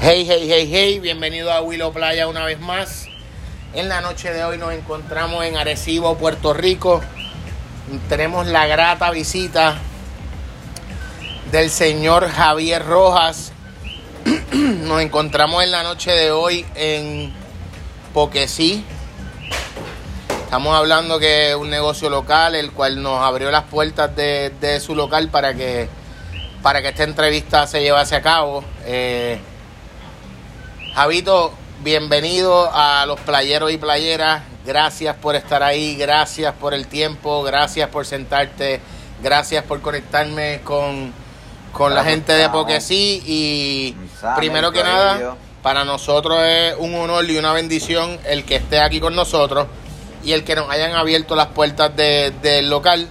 Hey, hey, hey, hey, bienvenido a Willow Playa una vez más. En la noche de hoy nos encontramos en Arecibo, Puerto Rico. Tenemos la grata visita del señor Javier Rojas. Nos encontramos en la noche de hoy en Poquesí. Estamos hablando que es un negocio local, el cual nos abrió las puertas de, de su local para que, para que esta entrevista se llevase a cabo. Eh, Javito, bienvenido a los playeros y playeras. Gracias por estar ahí, gracias por el tiempo, gracias por sentarte, gracias por conectarme con, con la gente de Poquesí. Y primero que nada, para nosotros es un honor y una bendición el que esté aquí con nosotros y el que nos hayan abierto las puertas de- del local.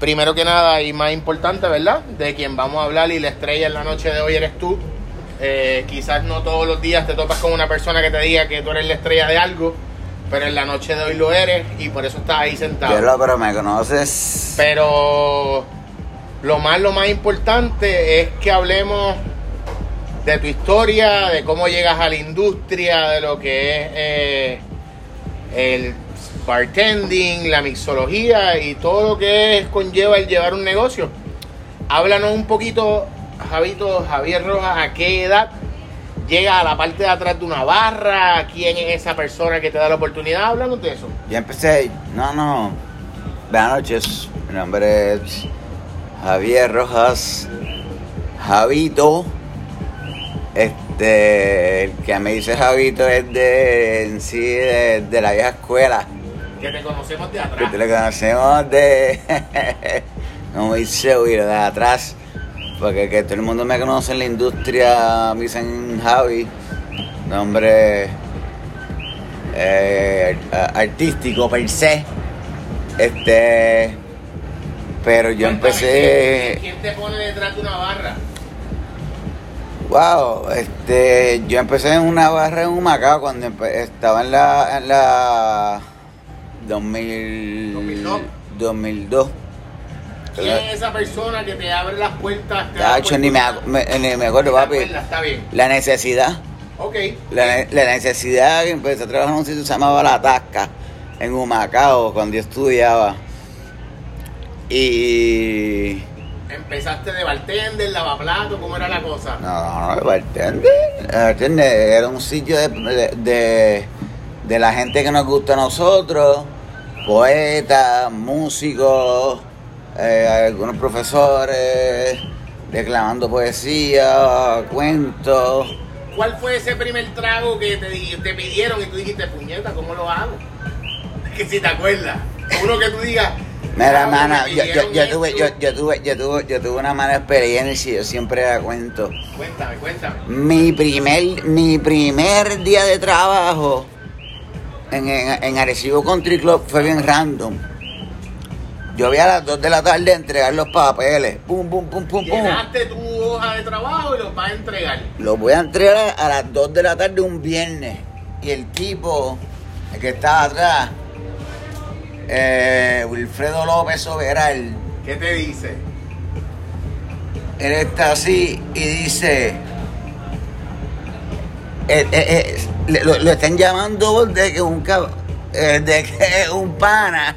Primero que nada y más importante, ¿verdad? De quien vamos a hablar y la estrella en la noche de hoy eres tú. Eh, quizás no todos los días te topas con una persona que te diga que tú eres la estrella de algo, pero en la noche de hoy lo eres y por eso estás ahí sentado. Pero, pero me conoces. Pero lo más, lo más importante es que hablemos de tu historia, de cómo llegas a la industria, de lo que es eh, el bartending, la mixología y todo lo que es, conlleva el llevar un negocio. Háblanos un poquito, Javito, Javier Rojas, a qué edad llegas a la parte de atrás de una barra, quién es esa persona que te da la oportunidad, háblanos de eso. Yo empecé. No, no. Buenas noches. Mi nombre es Javier Rojas. Javito. Este. El que me dice Javito es de. En sí, de, de la vieja escuela. Que te conocemos de Que atrás. te lo conocemos de. no muy seguro, de atrás. Porque que todo el mundo me conoce en la industria, me dicen Javi. Nombre eh, artístico per se. Este. Pero yo empecé. ¿Quién te pone detrás de una barra? Wow, este, yo empecé en una barra en Humacao cuando empe- estaba en la, en la 2000, 2002. 2002. ¿Quién es esa persona que te abre las puertas? Tacho, ni me, me- ni me acuerdo, ¿Te papi. acuerdas? Está bien. La necesidad, Ok. la, ne- la necesidad que empecé a trabajar en un sitio que se llamaba La Tasca, en Humacao, cuando yo estudiaba. Y... Empezaste de bartender, lavaplato, ¿cómo era la cosa? No, no, el bartender. Bartender era un sitio de, de, de- de la gente que nos gusta a nosotros, poetas, músicos, eh, algunos profesores, declamando poesía, cuentos. ¿Cuál fue ese primer trago que te, te pidieron y tú dijiste, puñeta, ¿cómo lo hago? Que si te acuerdas. Uno que tú digas. Mira, "Ah, me hermana, yo, yo, yo tuve, yo, esto". yo tuve, yo tuve, yo tuve una mala experiencia y yo siempre la cuento. Cuéntame, cuéntame. Mi primer, mi primer día de trabajo en, en, en Arecibo Country Club fue bien random. Yo voy a las 2 de la tarde a entregar los papeles. Pum, pum, pum, pum, pum. Llenaste tu hoja de trabajo y los vas a entregar. Los voy a entregar a las 2 de la tarde un viernes. Y el tipo, el que estaba atrás, eh, Wilfredo López Soberal, ¿Qué te dice? él está así y dice, eh, eh, eh, lo, lo están llamando de que es un de que un pana,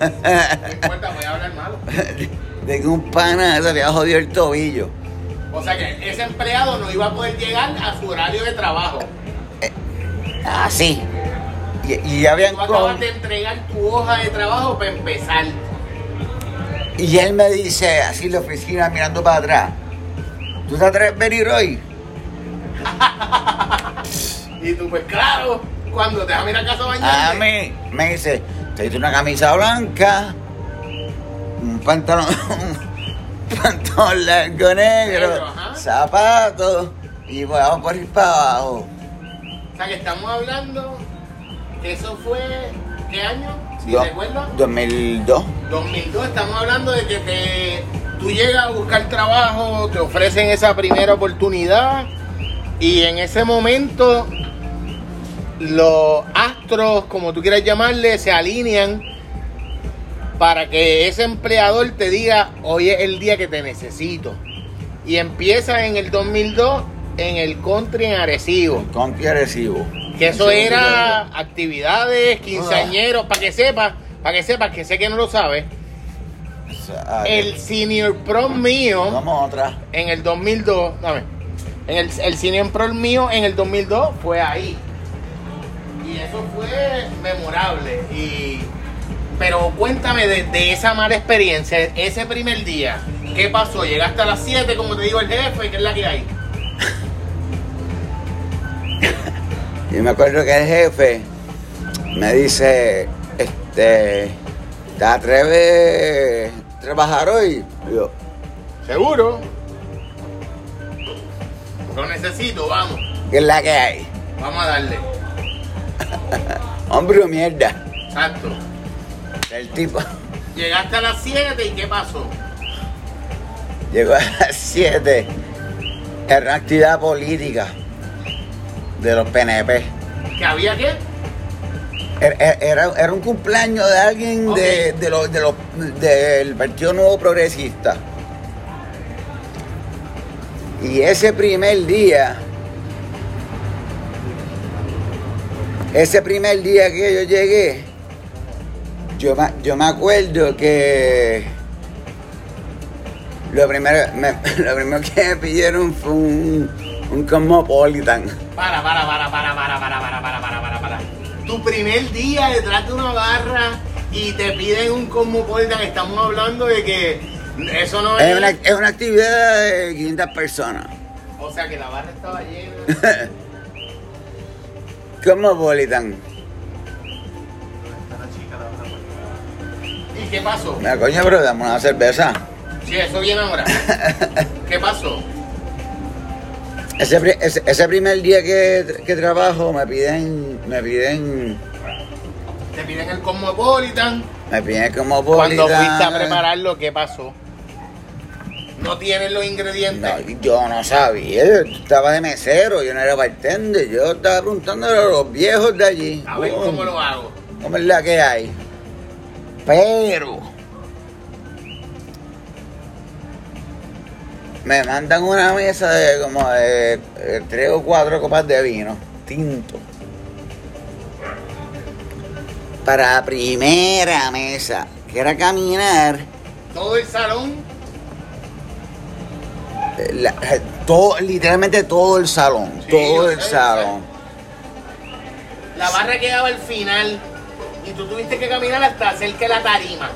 importa, voy a hablar malo. de que un pana se había jodido el tobillo. O sea que ese empleado no iba a poder llegar a su horario de trabajo. Así. Y, y ya habían Tú acabas con- de entregar tu hoja de trabajo para empezar. Y él me dice, así en la oficina mirando para atrás, ¿tú te atreves a venir hoy? Y tú, pues claro, cuando te vas a mirar a casa a A mí me dice, te una camisa blanca, un pantalón, un pantalón largo negro, zapatos, y vamos por ir para abajo. O sea que estamos hablando que eso fue, ¿qué año? Si Do- recuerdas. 2002. 2002, estamos hablando de que te, tú llegas a buscar trabajo, te ofrecen esa primera oportunidad y en ese momento los astros, como tú quieras llamarle, se alinean para que ese empleador te diga, hoy es el día que te necesito. Y empieza en el 2002 en el country en Arecibo. Country Arecibo. Que eso era actividades, quinceañeros, para que sepas, para que sepas, que sé que no lo sabes. Sea, El senior prom mío Vamos a otra. en el 2002, dame, en el, el senior prom mío en el 2002 fue ahí. Y eso fue memorable. Y, pero cuéntame de, de esa mala experiencia, ese primer día. ¿Qué pasó? ¿Llegaste a las 7, como te digo el jefe? ¿Qué es la que hay? Y me acuerdo que el jefe me dice, este, ¿te atreves a trabajar hoy? Y yo, ¿Seguro? Lo necesito, vamos. ¿qué es la que hay? Vamos a darle. Hombre o mierda. Exacto. El tipo Llegaste a las 7 y ¿qué pasó? llegó a las 7. Era una actividad política de los PNP. ¿Que había qué? Era, era- era un cumpleaños de alguien de, de los, de los, del Partido Nuevo Progresista. Y ese primer día, ese primer día que yo llegué, yo, me- yo me acuerdo que lo primero, me- lo primero que me pidieron fue un, un Cosmopolitan. Para, para, para, para, para, para, para, para, para, para, para. Tu primer día detrás de una barra y te piden un Cosmopolitan, estamos hablando de que eso no es... Es una, es una actividad de 500 personas. O sea que la barra estaba llena. Cosmopolitan. ¿Y qué pasó? Mira, coño, pero dame una cerveza. Sí, eso viene ahora. ¿Qué pasó? Ese, ese, ese primer día que, que trabajo me piden, me piden, Te piden el Cosmopolitan. me piden Cosmopolitan. Cuando fuiste a prepararlo, ¿qué pasó? No tienen los ingredientes. No, yo no sabía, yo estaba de mesero, yo no era bartender, yo estaba preguntándole a los viejos de allí. A ver cómo lo hago. ¿Cómo es la que hay? Pero me mandan una mesa de como de, tres o cuatro copas de vino tinto. Para la primera mesa, que era caminar, Todo el salón. La- todo, literalmente todo el salón, Sí, todo el sé, salón. La barra quedaba al final. Y tú tuviste que caminar hasta cerca de la tarima.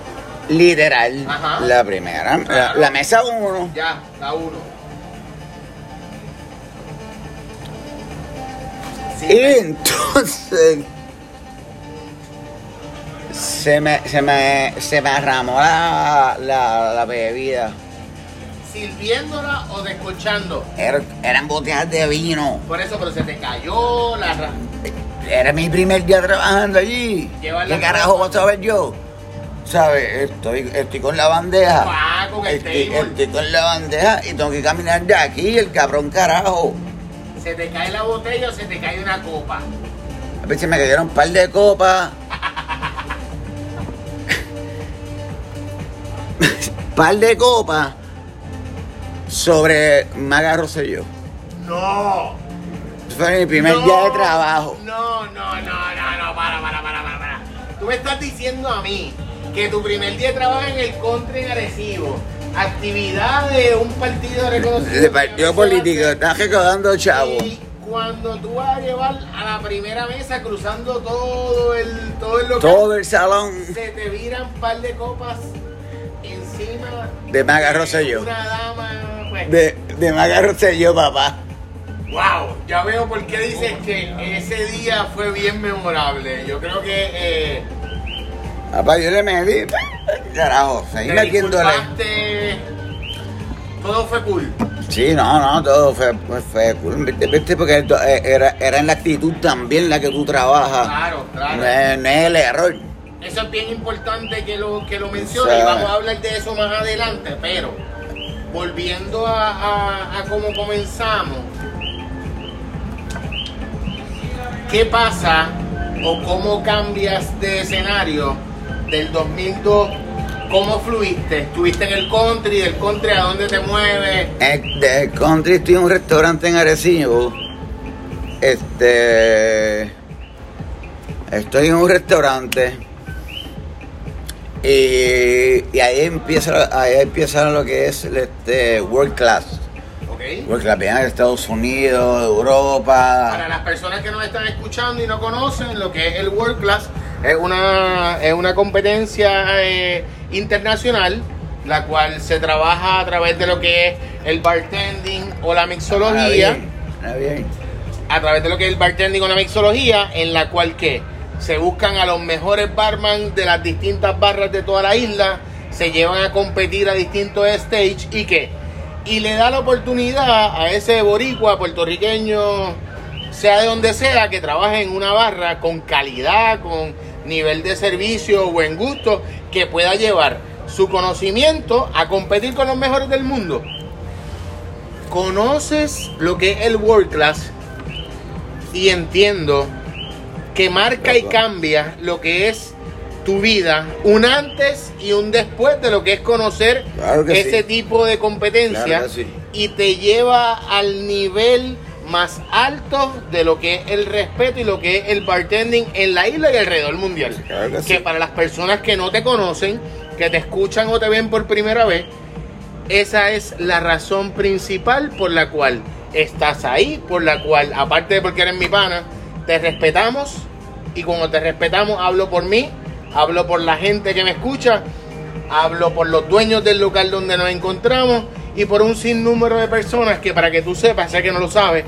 Literal, Ajá. la primera, la, Claro. la mesa uno. Ya, la uno. Sí, Y entonces se me, se me, se me arramó la, la, la bebida. Sirviéndola o descorchando. Era- eran botellas de vino. Por eso, pero se te cayó la ra- Era mi primer día trabajando allí. ¿Qué carajo vas a saber yo? ¿Sabes? Estoy, estoy con la bandeja. Ah, con el Estoy, table. estoy con la bandeja y tengo que caminar de aquí, el cabrón carajo. Se te cae la botella o se te cae una copa. A veces me cayeron un par de copas. par de copas sobre Maga Rosselló. ¡No! Fue mi primer No, día de trabajo. No, no, no, no, no, para, para, para, para, para. Tú me estás diciendo a mí que tu primer día de trabajo en el country en Arecibo, actividad de un partido reconocido. De partido político, estás recaudando chavo. Y cuando tú vas a llevar a la primera mesa cruzando todo el, todo el local, Todo el salón se te viran un par de copas encima de Maga Rosselló. una dama, pues, De, de Maga Rosselló, papá. Wow, ya veo por qué dices que ese día fue bien memorable. Yo creo que eh, Papá, yo le metí. Carajo, seguí te metiéndole. Todo fue cool. Sí, no, no, todo fue, fue, fue cool, ¿viste? Porque eh, era, era en la actitud también la que tú trabajas. Claro, claro. No es, no es el error. Eso es bien importante que lo, que lo menciones y vamos a hablar de eso más adelante, pero volviendo a, cómo comenzamos, ¿qué pasa o cómo cambias de escenario del 2002 ¿Cómo fluiste? ¿Estuviste en el country? ¿Del country a dónde te mueves? Eh, de country estoy en un restaurante en Arecibo. Este. Estoy en un restaurante. Y, y ahí empieza ahí empieza lo que es este world class. World class vienen de Estados Unidos, Europa. Para las personas que nos están escuchando y no conocen lo que es el World Class, es una, es una competencia eh, internacional, la cual se trabaja a través de lo que es el bartending o la Ah, mixología. bien, ah, bien. a través de lo que es el bartending o la mixología, en la cual que se buscan a los mejores barman de las distintas barras de toda la isla, se llevan a competir a distintos stage y que y le da la oportunidad a ese boricua puertorriqueño, sea de donde sea, que trabaje en una barra con calidad, con nivel de servicio, buen gusto, que pueda llevar su conocimiento a competir con los mejores del mundo. ¿Conoces lo que es el World Class? y entiendo que marca y cambia lo que es tu vida, un antes y un después de lo que es conocer Claro que ese sí. tipo de competencia Claro que sí. y te lleva al nivel más alto de lo que es el respeto y lo que es el bartending en la isla y alrededor mundial. Claro que que sí. para las personas que no te conocen, que te escuchan o te ven por primera vez, esa es la razón principal por la cual estás ahí, por la cual, aparte de porque eres mi pana, te respetamos y como te respetamos, hablo por mí, hablo por la gente que me escucha, hablo por los dueños del local donde nos encontramos y por un sinnúmero de personas que para que tú sepas, sé que no lo sabes,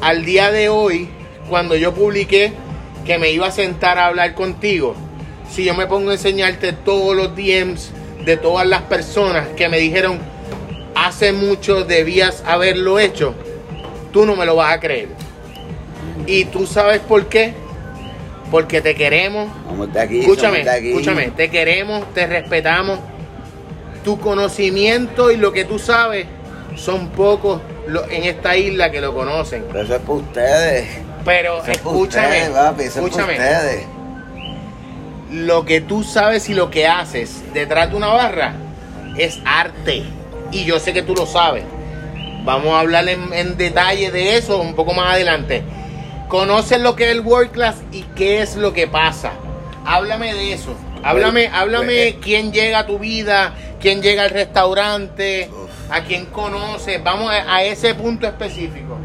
al día de hoy, cuando yo publiqué que me iba a sentar a hablar contigo, si yo me pongo a enseñarte todos los DMs de todas las personas que me dijeron hace mucho debías haberlo hecho, tú no me lo vas a creer. Y tú sabes por qué. Porque te queremos, Vamos de aquí, escúchame, somos de aquí. escúchame, te queremos, te respetamos. Tu conocimiento y lo que tú sabes son pocos lo- en esta isla que lo conocen. Pero eso es para ustedes. Pero Eso es para escúchame, ustedes, papi, eso es para escúchame. ustedes. Lo que tú sabes y lo que haces detrás de una barra es arte. Y yo sé que tú lo sabes. Vamos a hablar en, en detalle de eso un poco más adelante. Conoces lo que es el World Class y qué es lo que pasa. Háblame de eso. Háblame, háblame pues, quién llega a tu vida, quién llega al restaurante, a quién conoces. Vamos a, a ese punto específico.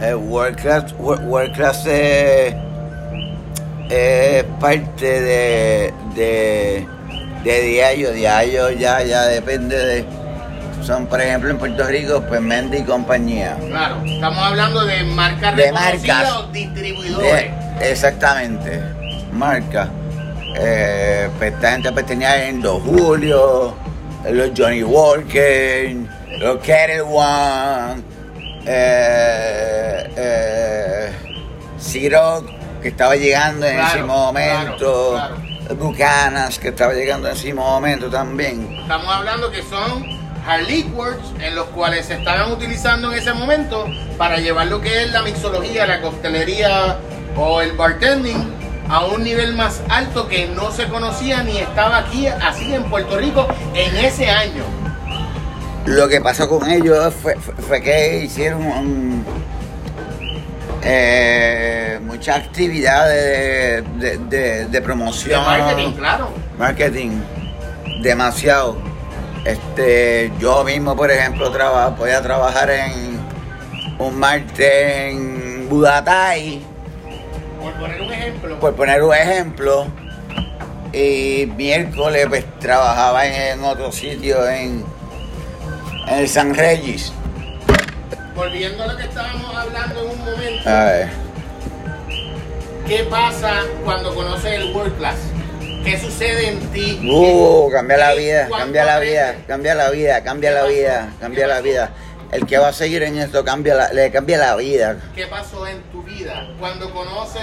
Eh, World Class, World, World Class es, es parte de, de, de diario, diario ya, ya depende de... Son, por ejemplo, en Puerto Rico, pues Mendy y compañía. Claro, estamos hablando de marcas De marcas. o distribuidores. De- exactamente, marca. Eh, pues esta gente pues tenía en los Julio, los Johnny Walker, los Kettle One, eh, eh, Ciroc, que estaba llegando en Claro, ese momento, claro, Bucanas, que estaba llegando en ese momento también. Estamos hablando que son hard liquids en los cuales se estaban utilizando en ese momento para llevar lo que es la mixología, la coctelería o el bartending a un nivel más alto que no se conocía ni estaba aquí así en Puerto Rico en ese año. Lo que pasó con ellos fue, fue- fue que hicieron un- eh, muchas actividades de, de- de- de De promoción. marketing, claro. marketing, demasiado. Este, yo mismo, por ejemplo, traba- podía trabajar en un martes en Budatay, Por poner un ejemplo. por poner un ejemplo. Y miércoles pues trabajaba en, en otro sitio en, en el San Regis. Volviendo a lo que estábamos hablando en un momento. A ver. ¿Qué pasa cuando conoces el World Class? ¿Qué sucede en ti? Uh, cambia la ¿Qué- vida, cambia la vida, cambia la vida, cambia ¿Qué la vida, ¿Qué cambia la vida. El que va a seguir en esto cambia la, le cambia la vida. ¿Qué pasó en tu vida? Cuando conoces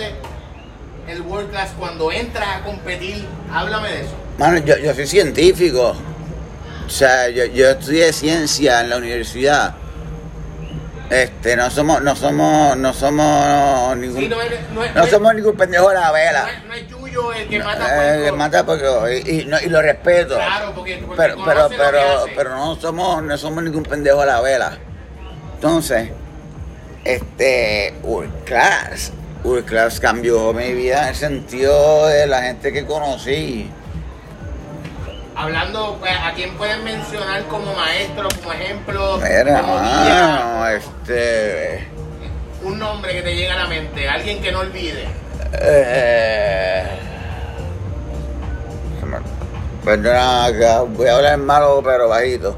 el World Class, cuando entras a competir, háblame de eso. Mano, yo, yo soy científico. O sea, yo, yo estudié ciencia en la universidad. Este, no somos, no somos, no somos ningún, Sí, no, somos ningún pendejo de la vela. no tuyo, el que mata Eh, puerco. que mata porque y, y, no- y lo respeto. Claro, porque, porque pero, pero, pero, no somos, no somos ningún pendejo a la vela. Entonces, este, World Class, World Class cambió mi vida en el sentido de la gente que conocí. Hablando, pues, ¿a quién pueden mencionar como maestro, como ejemplo? Mira, como guía? mano, este, Un nombre que te llega a la mente, alguien que no olvide. Eh, perdona, voy a hablar malo pero bajito.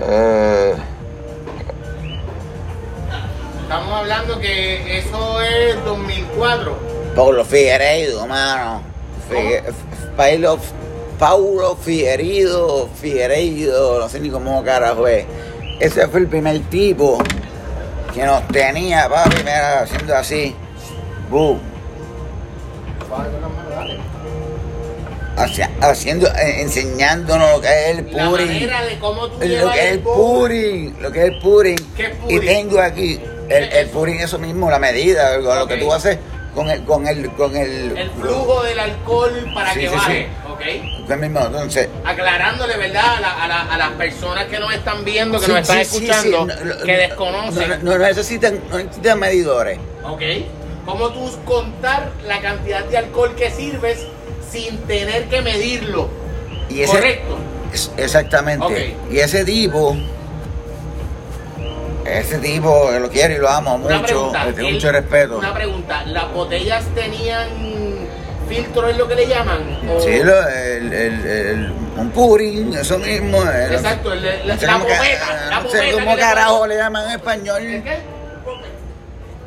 Eh, Estamos hablando que eso es 2004. Paulo Figueiredo, mano. Figue- Paulo, Paulo Figueiredo, Figueiredo, no sé ni cómo carajo es. Ese fue el primer tipo que nos tenía, papi, mira, haciendo así. Boom. Hacia- haciendo, eh, enseñándonos lo que es el tú Lo que es el pudding, lo que es el pudding. ¿Qué es Y tengo aquí el, el eso mismo, la medida, lo que tú haces con el, con el, con el, El flujo del alcohol para Sí, que sí, baje, sí. ¿ok? con el mismo, entonces, Aclarándole, ¿verdad? A, la- a la- a las personas que nos están viendo, que nos están escuchando, no, que no, desconocen, No, no necesitan, no necesitan medidores. ¿ok? ¿Cómo tú contar la cantidad de alcohol que sirves sin tener que medirlo? Y ese, Correcto. es- exactamente. Y ese tipo, ese tipo, lo quiero y lo amo Una mucho, pregunta. le tengo él- mucho respeto. Una pregunta. ¿Las botellas tenían filtro, es lo que le llaman? O- Sí, lo- el, el, el- un pudding, eso mismo. el- Exacto, el- el- no sé la cómo popeta, la No sé cómo carajo le llaman en español. ¿El qué?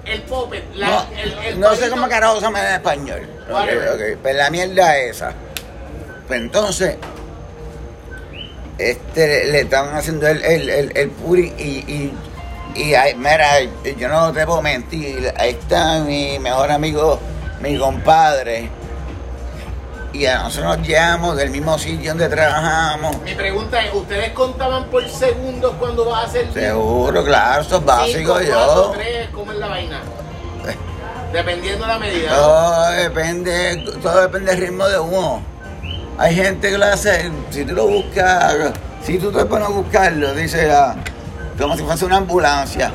El popet. La, No, el, el no sé cómo carajo se llama en español. Ok, Whatever. ok, Pues la mierda esa. Pues entonces, este, le, estaban haciendo el, el, el, el puri y, y, y ahí, mira, yo no te puedo mentir, ahí está mi mejor amigo, mi compadre. Y a nosotros nos llevamos del mismo sitio donde trabajamos. Mi pregunta es, ¿ustedes contaban por segundos cuando vas a hacer Seguro, claro, eso es básico Cinco, cuatro, yo. tres, ¿cómo es la vaina? Dependiendo de la medida. Todo depende, todo depende del ritmo de uno. Hay gente que lo hace, si tú lo buscas, si tú te pones a buscarlo, dice ah, como si fuese una ambulancia.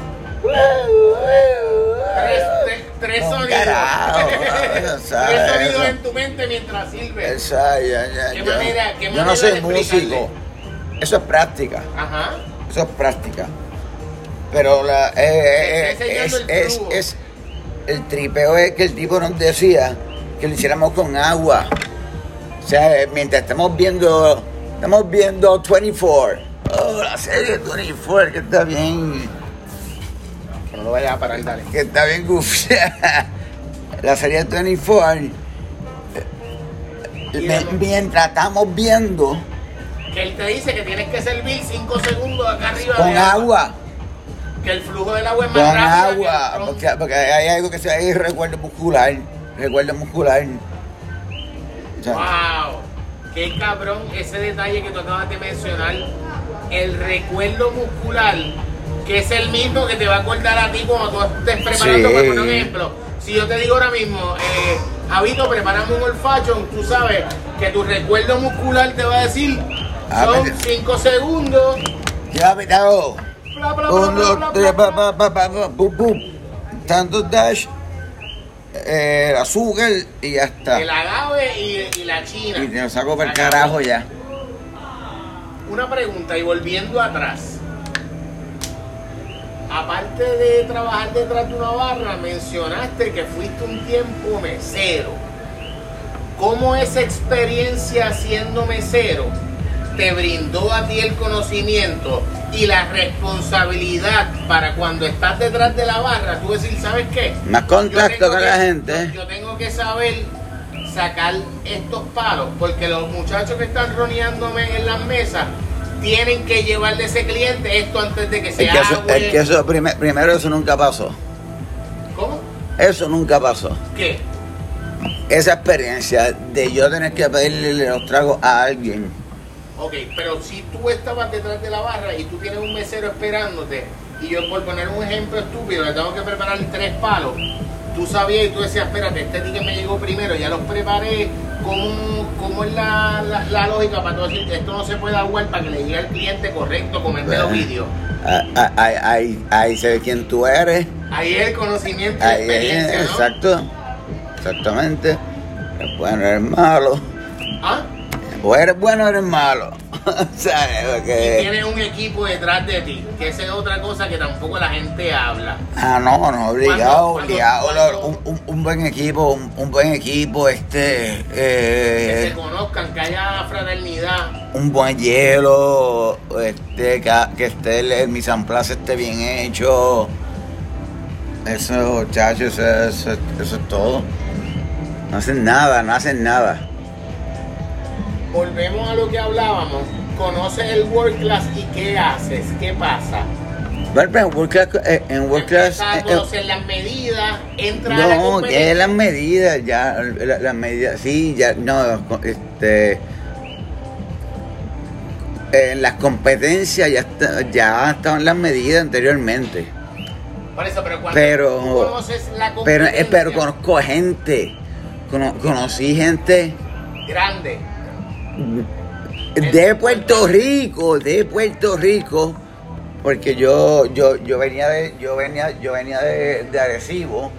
Tres, tres, sonidos. carajo, tres sonidos en tu mente mientras sirve. Esa, ya, ya, ¿Qué yo, manera- qué yo no soy músico. Eso es práctica, Ajá. eso es práctica. Pero la, eh, está eh, es, el es, es- el tripeo es que el tipo nos decía que lo hiciéramos con agua. O sea, eh, mientras estamos viendo, estamos viendo 24. Oh, la serie 24, que está bien, no lo vayas a parar, dale. que está bien goofy. la serie 24. eh, Y me- mientras estamos viendo Que él te dice que tienes que servir 5 segundos acá arriba con de agua, Que el flujo del agua es con más rápido. agua, porque, porque hay algo que se llama recuerdo muscular, recuerdo muscular. O sea, ¡Wow! ¡Qué cabrón ese detalle que tú acabas de mencionar! El recuerdo muscular, que es el mismo que te va a acordar a ti cuando tú estés preparando, Sí. por ejemplo. Si yo te digo ahora mismo, eh, Javito, prepárame un olfacho, tú sabes que tu recuerdo muscular te va a decir, Ah, son pero- 5 segundos, ya bla, Un, dos, tres, pa, pa, pa, pa, pum, pum. Tantos dash, eh, azúcar y ya está. El agave y, y la china. Y te lo saco por el carajo ya. Una pregunta y volviendo atrás. Aparte de trabajar detrás de una barra, mencionaste que fuiste un tiempo mesero. ¿Cómo esa experiencia siendo mesero te brindó a ti el conocimiento y la responsabilidad para cuando estás detrás de la barra, tú decir, ¿sabes qué? Más contacto con que- la gente. Yo, yo tengo que saber sacar estos palos, porque los muchachos que están roneándome en las mesas tienen que llevarle a ese cliente esto antes de que se Es que eso, agüe. es que eso prime- primero eso nunca pasó. ¿Cómo? Eso nunca pasó. ¿Qué? Esa experiencia de yo tener que pedirle los tragos a alguien. Ok, pero si tú estabas detrás de la barra y tú tienes un mesero esperándote, y yo por poner un ejemplo estúpido, le tengo que preparar tres palos, tú sabías y tú decías, espérate, este ticket me llegó primero, ya los preparé, ¿cómo, cómo es la, la- la lógica para todo decir, esto no se puede aguar para que le llegue al cliente correcto con el dedo vídeo? Ah, ah, Ahí, ahí, ahí se ve quién tú eres. Ahí es el conocimiento Ahí es, experiencia, ¿no? exacto. Exactamente. Eres bueno, eres malo. ¿Ah? O eres bueno o eres malo. ¿Sabes? Y tienes un equipo detrás de ti, que esa es otra cosa que tampoco la gente habla. Ah, no, no, obligado, obligado. Un, un- un buen equipo, un, un buen equipo, este, Que se eh, conozcan, que haya fraternidad. un buen hielo, este, que, que esté el, el mise en place esté bien hecho. Eso, muchachos, eso, eso, eso es todo. No hacen nada, no hacen nada. Volvemos a lo que hablábamos. Conoces el World Class y qué haces, qué pasa. Bueno, pero en World Class, eh, en World Class, eh, las medidas, entra a la No, competencia. las medidas, ya, la- las medidas, sí, ya, no, este, en las competencias ya, está- ya estaban las medidas anteriormente, Por eso, pero cuando pero, tú conoces la pero, eh, competencia pero conozco gente, cono- conocí gente grande, de Puerto Rico, de Puerto Rico, porque yo, yo, yo venía de, yo venía, yo venía de, de Arecibo.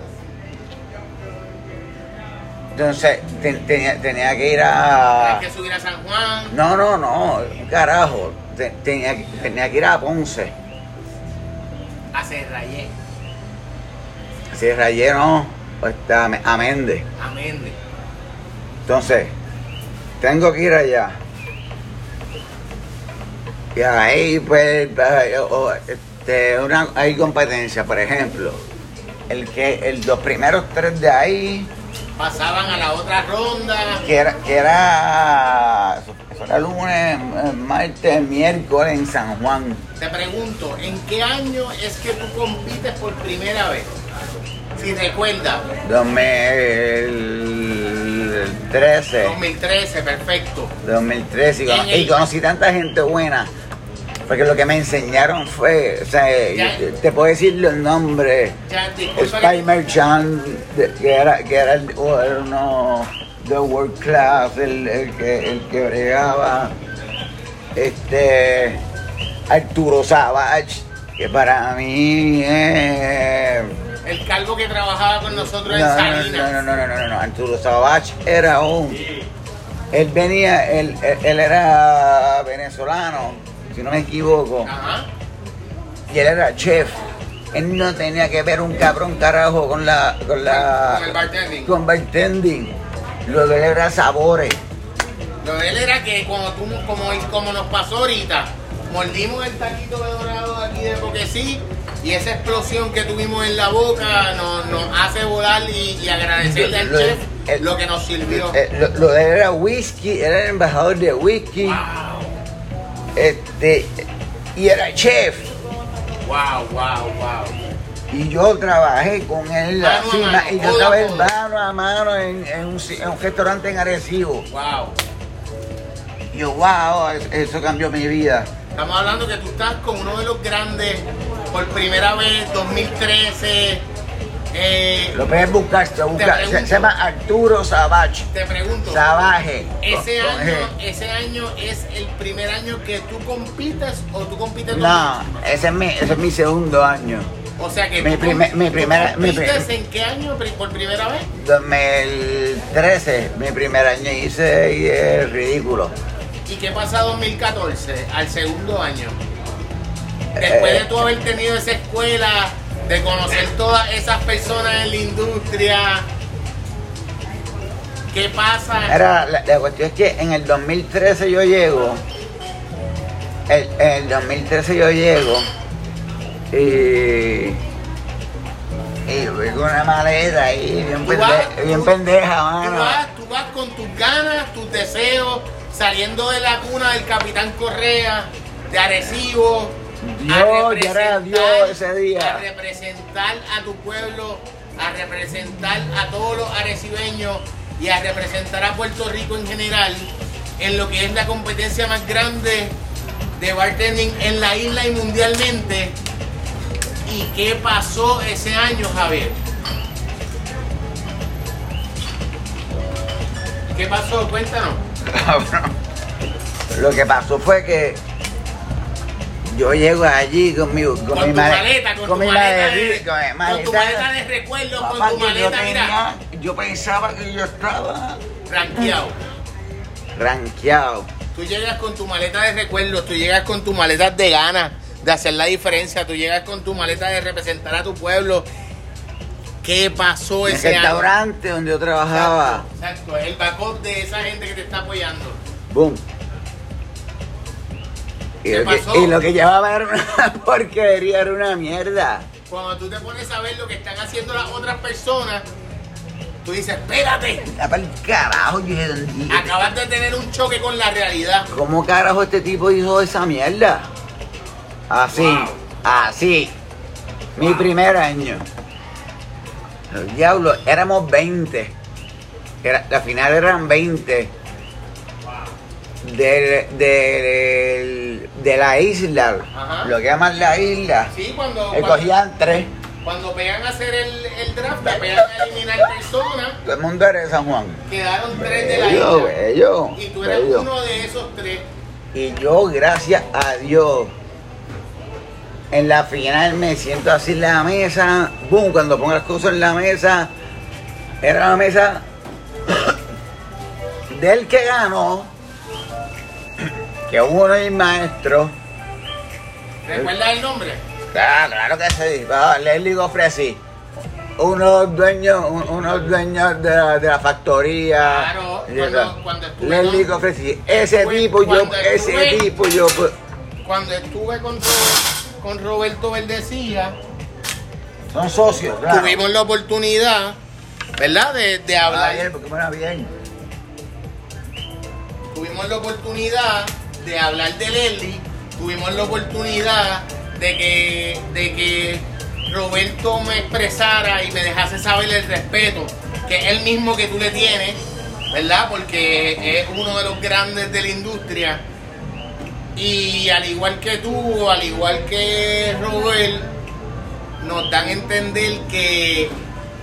Entonces ten- tenía, tenía que ir a. hay que subir a San Juan, No, no, no, carajo. Te- Tenía, tenía que ir a Ponce. a Cerrayé, Si rayé no, pues, a Méndez. a Méndez. Entonces, tengo que ir allá. Y ahí, pues, eh, este, una, hay competencia, por ejemplo. El que, el, los primeros tres de ahí, Pasaban a la otra ronda. que era, que era, eso era lunes, martes, miércoles en San Juan. Te pregunto, ¿en qué año es que tú compites por primera vez? Si recuerdas, 2013, 2013, perfecto. 2013, y, y conocí tanta gente buena. Porque lo que me enseñaron fue, o sea, yo te puedo decir los nombres. Ya, disculpa que- era, que era el, o era uno de World Class, el, el que, el que bregaba. Este, Arturo Savage, que para mí es. El calvo que trabajaba con nosotros en No, Salinas. no, no, no, no, no, no, Arturo Savage era un. Él venía, él, él, él era venezolano, si no me equivoco, Ajá. y él era chef. Él no tenía que ver un cabrón carajo con la. con la. Con el bartending. con bartending. Lo de él era sabores. Lo de él era que cuando tú, como, como nos pasó ahorita, mordimos el taquito de dorado de aquí de porque sí, y esa explosión que tuvimos en la boca nos, nos hace volar y, y agradecerle al chef el- lo que nos sirvió. Eh, lo, lo era whisky, era el embajador de whisky, Wow, este, y era chef. wow, wow, wow. Y yo trabajé con él Mano a así, mano, ma- y yo codo a trabajé codo. mano a mano en, en un, si- en un restaurante en Arecibo. Wow. Y yo, wow, es- eso cambió mi vida. Estamos hablando que tú estás con uno de los grandes por primera vez, 2013. Eh, Lo puedes buscar, se, busca- se- pregunto. se llama Arturo Savage. te pregunto, Salvaje. ese con- con año, ese año es el primer año que tú compites o tú compites dos No, ese es mi, ese es mi segundo año. O sea que Mi tú, primer- mi primera- mi en qué año por primera vez? 2013, mi primer año hice y es ridículo. ¿Y qué pasa 2014, al segundo año? Después de Eh, tú haber tenido esa escuela, de conocer todas esas personas en la industria, ¿qué pasa? Era, la, la cuestión es que en el 2013 yo llego, el- en el 2013 yo llego y, y voy con una maleta ahí bien, Tú pende- vas- bien tú- pendeja, Tú mano. vas, tú vas con tus ganas, tus deseos, saliendo de la cuna del Capitán Correa, de Arecibo. A Dios, ya era representar- Dios ese día. A representar a tu pueblo, a representar a todos los arecibeños y a representar a Puerto Rico en general en lo que es la competencia más grande de bartending en la isla y mundialmente. ¿Y qué pasó ese año, Javier? ¿Qué pasó? Cuéntanos. Lo que pasó fue que yo llego allí con mi, con Con mi maleta, con, con tu mi maleta, de, con mi tu maleta de recuerdo, Papá, con tu yo, maleta, mira, tenía- yo pensaba que yo estaba ranqueado. ranqueado. Tú llegas con tu maleta de recuerdos, tú llegas con tu maleta de ganas de hacer la diferencia, tú llegas con tu maleta de representar a tu pueblo. ¿Qué pasó el ese año? restaurante donde yo trabajaba. Exacto, exacto, el backup de esa gente que te está apoyando. Boom. Y ¿Qué lo, que, y lo que llevaba era una porquería, era una mierda. Cuando tú te pones a ver lo que están haciendo las otras personas, tú dices, espérate, Está para el carajo, yo dije, "¿Dónde- acabas de tener un choque con la realidad. ¿Cómo carajo este tipo hizo esa mierda? Así, Wow. así. Mi primer año. El diablo, éramos 20. Era, la final eran 20. De, de, de la isla, Ajá. lo que llaman la isla, Sí, cuando, cuando, cogían tres. cuando pegan a hacer el, el draft, pegan a eliminar personas, Todo el mundo era de San Juan. quedaron tres de la isla. bello, Y tú eras bello. uno de esos tres. Y yo, gracias a Dios, en la final me siento así en la mesa. Boom, cuando pongo las cosas en la mesa, era una mesa del que ganó, que uno de mis maestros. ¿Recuerdas el nombre? Ah, claro que sí, Leslie Gofresi. Unos dueños, un- unos dueños de la, de la factoría. Claro, Y cuando- cuando estuve Leslie con- Gofresi. Ese Fue tipo, yo, ese tipo, yo. Cuando estuve con Roberto Verdecía, Son socios, claro. tuvimos la oportunidad, ¿verdad? De, de hablar. Ah, bien, porque me era bien. Tuvimos la oportunidad de hablar de Leslie, tuvimos la oportunidad de que, de que Roberto me expresara y me dejase saber el respeto, que es el mismo que tú le tienes, ¿verdad? Porque es uno de los grandes de la industria. Y al igual que tú, al igual que Robert, nos dan a entender que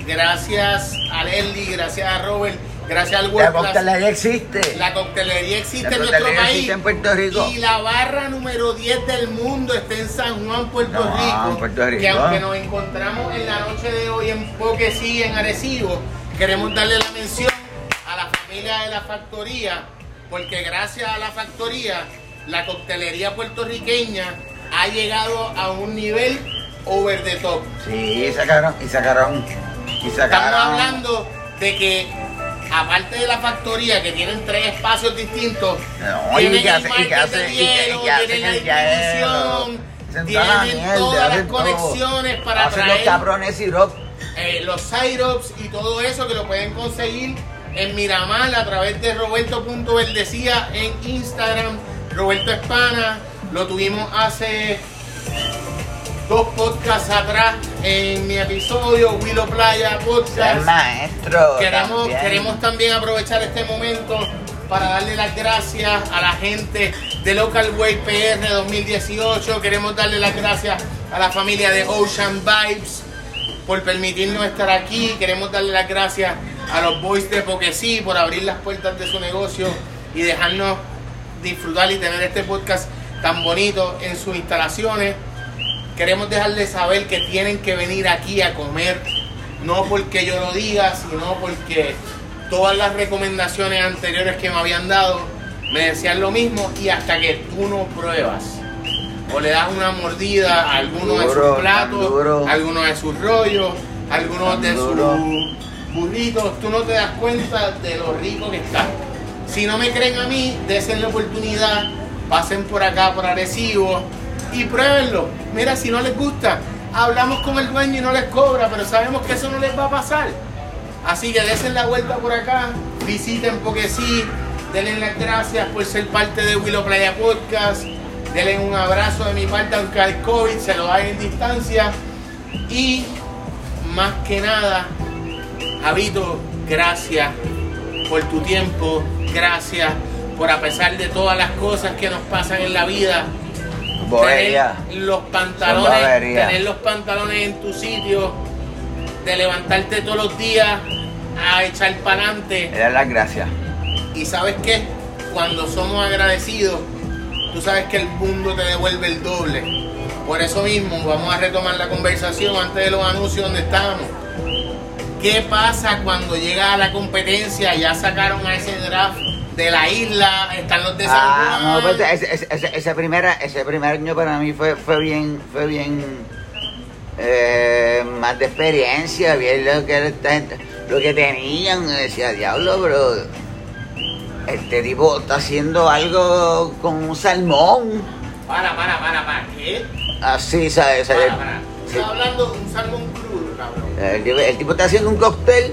gracias a Leslie, gracias a Robert, gracias al La World Class, coctelería existe. la coctelería existe La en nuestro país. existe en Puerto Rico. Y la barra número 10 del mundo está en San Juan, Rico, Puerto Rico. Que aunque nos encontramos en la noche de hoy en Poquesí, en Arecibo, queremos darle la mención a la familia de la factoría, porque gracias a la factoría, la coctelería puertorriqueña ha llegado a un nivel over the top. Sí, sacaron, y sacaron, y sacaron. Estamos hablando de que, aparte de la factoría, que tienen tres espacios distintos, No, y tienen que el hace- y que hace- de y que- y hielo, que tienen la el hielo, distribución, tienen mierda, todas las hacen todo. conexiones para Hacen los traer cabrones syrup. eh, los syrups y todo eso que lo pueden conseguir en Miramar a través de Roberto.verdecía en Instagram, Roberto Espana, lo tuvimos hace dos podcasts atrás en mi episodio Willow Playa El Podcast. maestro. Queremos también. queremos también aprovechar este momento para darle las gracias a la gente de Local Way PR 2018. Queremos darle las gracias a la familia de Ocean Vibes por permitirnos estar aquí. Queremos darle las gracias a los boys de Poquesí por abrir las puertas de su negocio y dejarnos disfrutar y tener este podcast tan bonito en sus instalaciones. Queremos dejarles saber que tienen que venir aquí a comer, no porque yo lo diga, sino porque todas las recomendaciones anteriores que me habían dado me decían lo mismo y hasta que tú no pruebas o le das una mordida a alguno de Duro, sus platos, a alguno de sus rollos, a algunos Tan de duro. sus burritos, tú no te das cuenta de lo rico que está. Si no me creen a mí, desen la oportunidad, pasen por acá, por Arecibo y pruébenlo. Mira, si no les gusta, hablamos con el dueño y no les cobra, pero sabemos que eso no les va a pasar. Así que desen la vuelta por acá, visiten porque sí, denle las gracias por ser parte de Willow Playa Podcast, denle un abrazo de mi parte aunque al COVID se lo hagan en distancia y más que nada, Javito, gracias por tu tiempo, gracias por a pesar de todas las cosas que nos pasan en la vida, Tener los pantalones, tener los pantalones en tu sitio, de levantarte todos los días a echar para adelante. Das las gracias. Y sabes qué, cuando somos agradecidos, tú sabes que el mundo te devuelve el doble. Por eso mismo vamos a retomar la conversación antes de los anuncios donde estábamos. ¿Qué pasa cuando llega a la competencia? Ya sacaron a ese draft de la isla, están los de San Ah, no, pues ese, ese, ese, ese primera, ese primer año para mí fue, fue bien, fue bien eh, más de experiencia, bien lo que lo que tenían, decía diablo, pero este tipo está haciendo algo con un salmón, Para, para, para, para. ¿Qué? así, ¿sabes? Para, ¿sabes? para. Sí. Estás hablando de un salmón crudo, cabrón. El, tipo- el tipo está haciendo un cóctel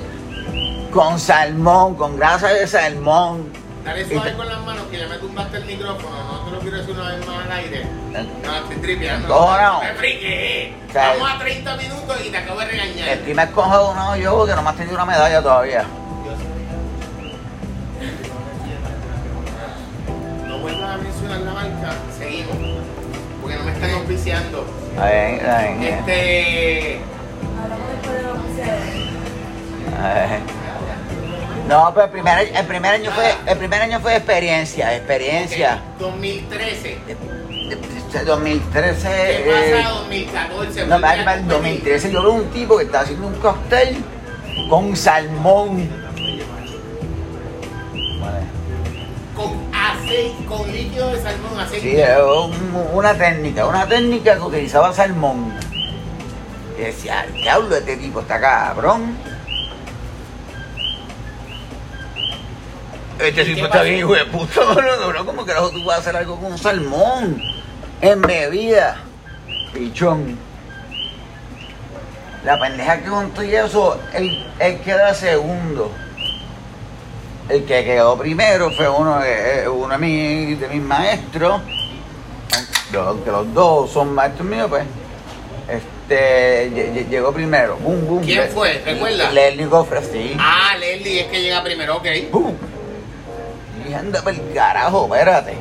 con salmón, con grasa de salmón. Dale suave con las manos que ya me tumbaste el micrófono. No te lo quiero decir una vez más al aire. No, estoy tripeando. ¿Cómo no? Me friqué. O sea, Vamos a 30 minutos y te acabo de regañar. Estoy más cojonudo yo que nomás tengo una medalla todavía. No vuelvas a mencionar la marca. Seguimos. Porque no me están auspiciando. A ver, a ver, Este. Hablamos después de los museos. No, pero el primer, año- el primer año fue, el primer año fue experiencia, experiencia. ok, 2013. Este 2013. ¿Qué eh, pasa 2014? no, competir. 2013 yo veo un tipo que está haciendo un cóctel con salmón. Con aceite, con líquido de salmón, aceite. Sí, una técnica, una técnica que utilizaba salmón. Y decía, diablo, este tipo está cabrón. Este tipo está bien, hijo de puta, bro. ¿Cómo carajo tú vas a hacer algo con un salmón? En bebida. Pichón. La pendeja que construye eso, él, él queda segundo. El que quedó primero fue uno de, eh, uno de, mis, de mis maestros. Aunque los dos son maestros míos, pues. Este lle- lle- llegó primero. Boom, boom. ¿Quién fue? ¿Recuerda? Leslie Goffre, sí. Ah, Leslie es que llega primero, ok. ¡Pum! Anda por el carajo, espérate.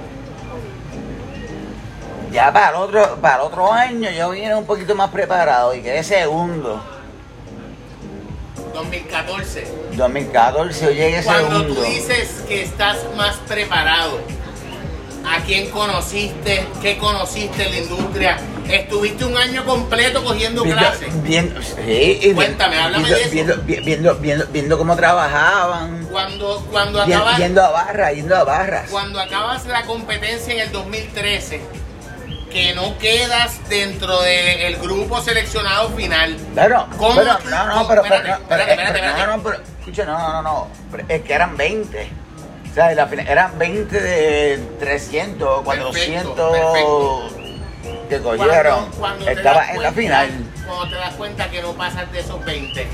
Ya para el otro, para el otro año yo vine un poquito más preparado y quedé segundo. 2014. 2014 yo llegué Cuando segundo. tú dices que estás más preparado, ¿a quién conociste? ¿Qué conociste en la industria? ¿Estuviste un año completo cogiendo Viendo- clases? viendo- sí, Cuéntame, háblame viendo, de eso. Viendo, vi- viendo, viendo, viendo cómo trabajaban. Cuando, cuando, acabas, yendo a barras, yendo a barras. cuando acabas la competencia en el 2013, que no quedas dentro del grupo seleccionado final, Claro, ¿Cómo pero, tú- no, no, pero, pero, espérate, pero, espérate, espérate, pero, espérate. no, no, pero, escucha, no, no, no, no, pero es que eran 20. O sea, la final- eran 20 de 300, 400 perfecto. Cogieron. Cuando- cuando te Estaba das en la cuenta- final. Cuando te das cuenta que no pasas de esos 20,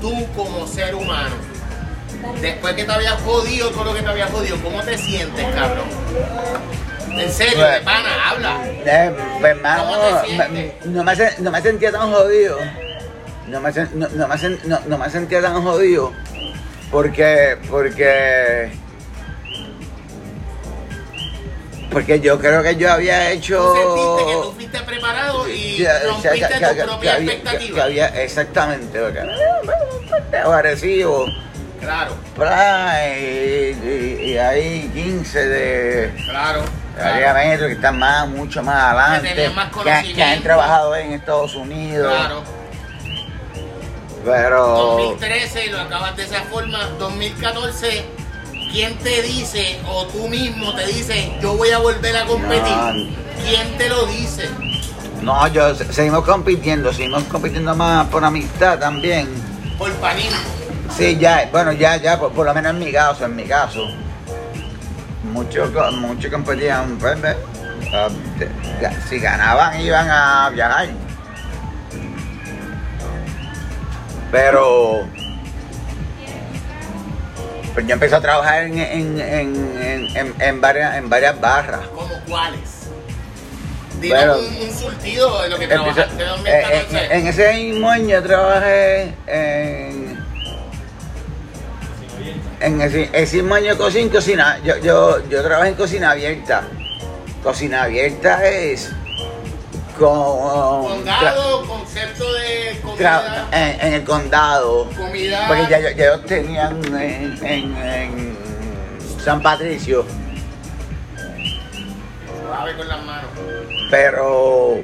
tú como ser humano, después que te habías jodido todo lo que te habías jodido, ¿cómo te sientes, cabrón? En serio, Pues- de pana, habla. Eh, pues, hermano, ¿Cómo te no, sientes? no, me, no me sentía tan jodido. No me, no, no me, no- no me sentía tan jodido. Porque, porque. Porque yo creo que yo había hecho. Tú sentiste que tú fuiste preparado y Ya, rompiste ya, ya, tu ya, propia había- expectativa. que había- exactamente, agresivo. Claro, Y, y- y hay 15 de claro. área claro. metro que están más, mucho más adelante, más que, han- que han trabajado en Estados Unidos. Claro. Pero 2013 lo acabas de esa forma. 2014, ¿quién te dice o tú mismo te dices yo voy a volver a competir? ¿Quién te lo dice? no, yo se- seguimos compitiendo, seguimos compitiendo más por amistad también. Por panismo. Sí, ya, bueno, ya, ya, por, por lo menos en mi caso, en mi caso. Muchos muchos competían, pues, ah, si ganaban iban a viajar. Pero pues yo empecé a trabajar en, en, en, en, varias, en varias barras. ¿Como cuáles? Dime Bueno, un, un surtido de lo que Empecé- trabajaste en eh, 2014. en, ese mismo año trabajé en. En ese, ese mismo año cocina, cocina. Yo, yo, yo trabajé en cocina abierta. Cocina abierta es con Condado, concepto de comida. en, en el condado. Comida. Porque ya, ya ellos tenían en, en- en San Patricio, Suave con las manos. pero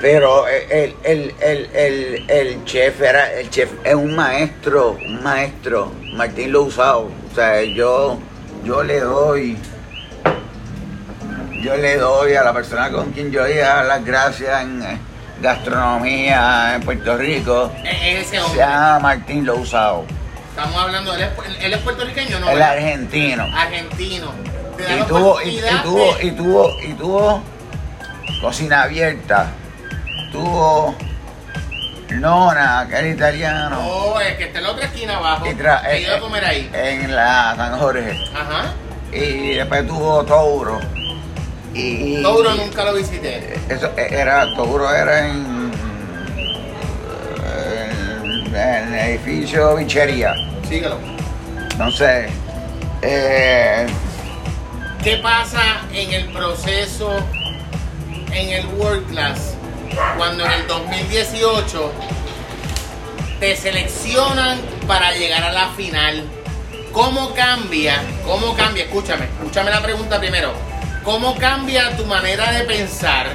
pero el, el, el, el, el chef era el chef es un maestro, un maestro, Martín lo usado. O sea, yo yo le doy yo le doy a la persona con quien yo iba las gracias en eh, gastronomía en Puerto Rico. En ese Se hombre. llama Martín lo usado. Estamos hablando, él es, él es puertorriqueño, ¿no? El argentino. Argentino. Y tuvo, y, y tuvo, de- y tuvo, y tuvo cocina abierta. Tuvo nona, que era italiano. Oh, es que está en la otra esquina abajo. y tra- He ido a eh, comer ahí. En la San Jorge. Ajá. Y después tuvo Touro. Y nunca lo visité. Eso eh, era, Touro era en, en, en el edificio Bichería. Síguelo. Entonces, eh, ¿Qué pasa en el proceso en el World Class cuando en el 2018 te seleccionan para llegar a la final? ¿Cómo cambia? ¿Cómo cambia? Escúchame, escúchame la pregunta primero. ¿Cómo cambia tu manera de pensar,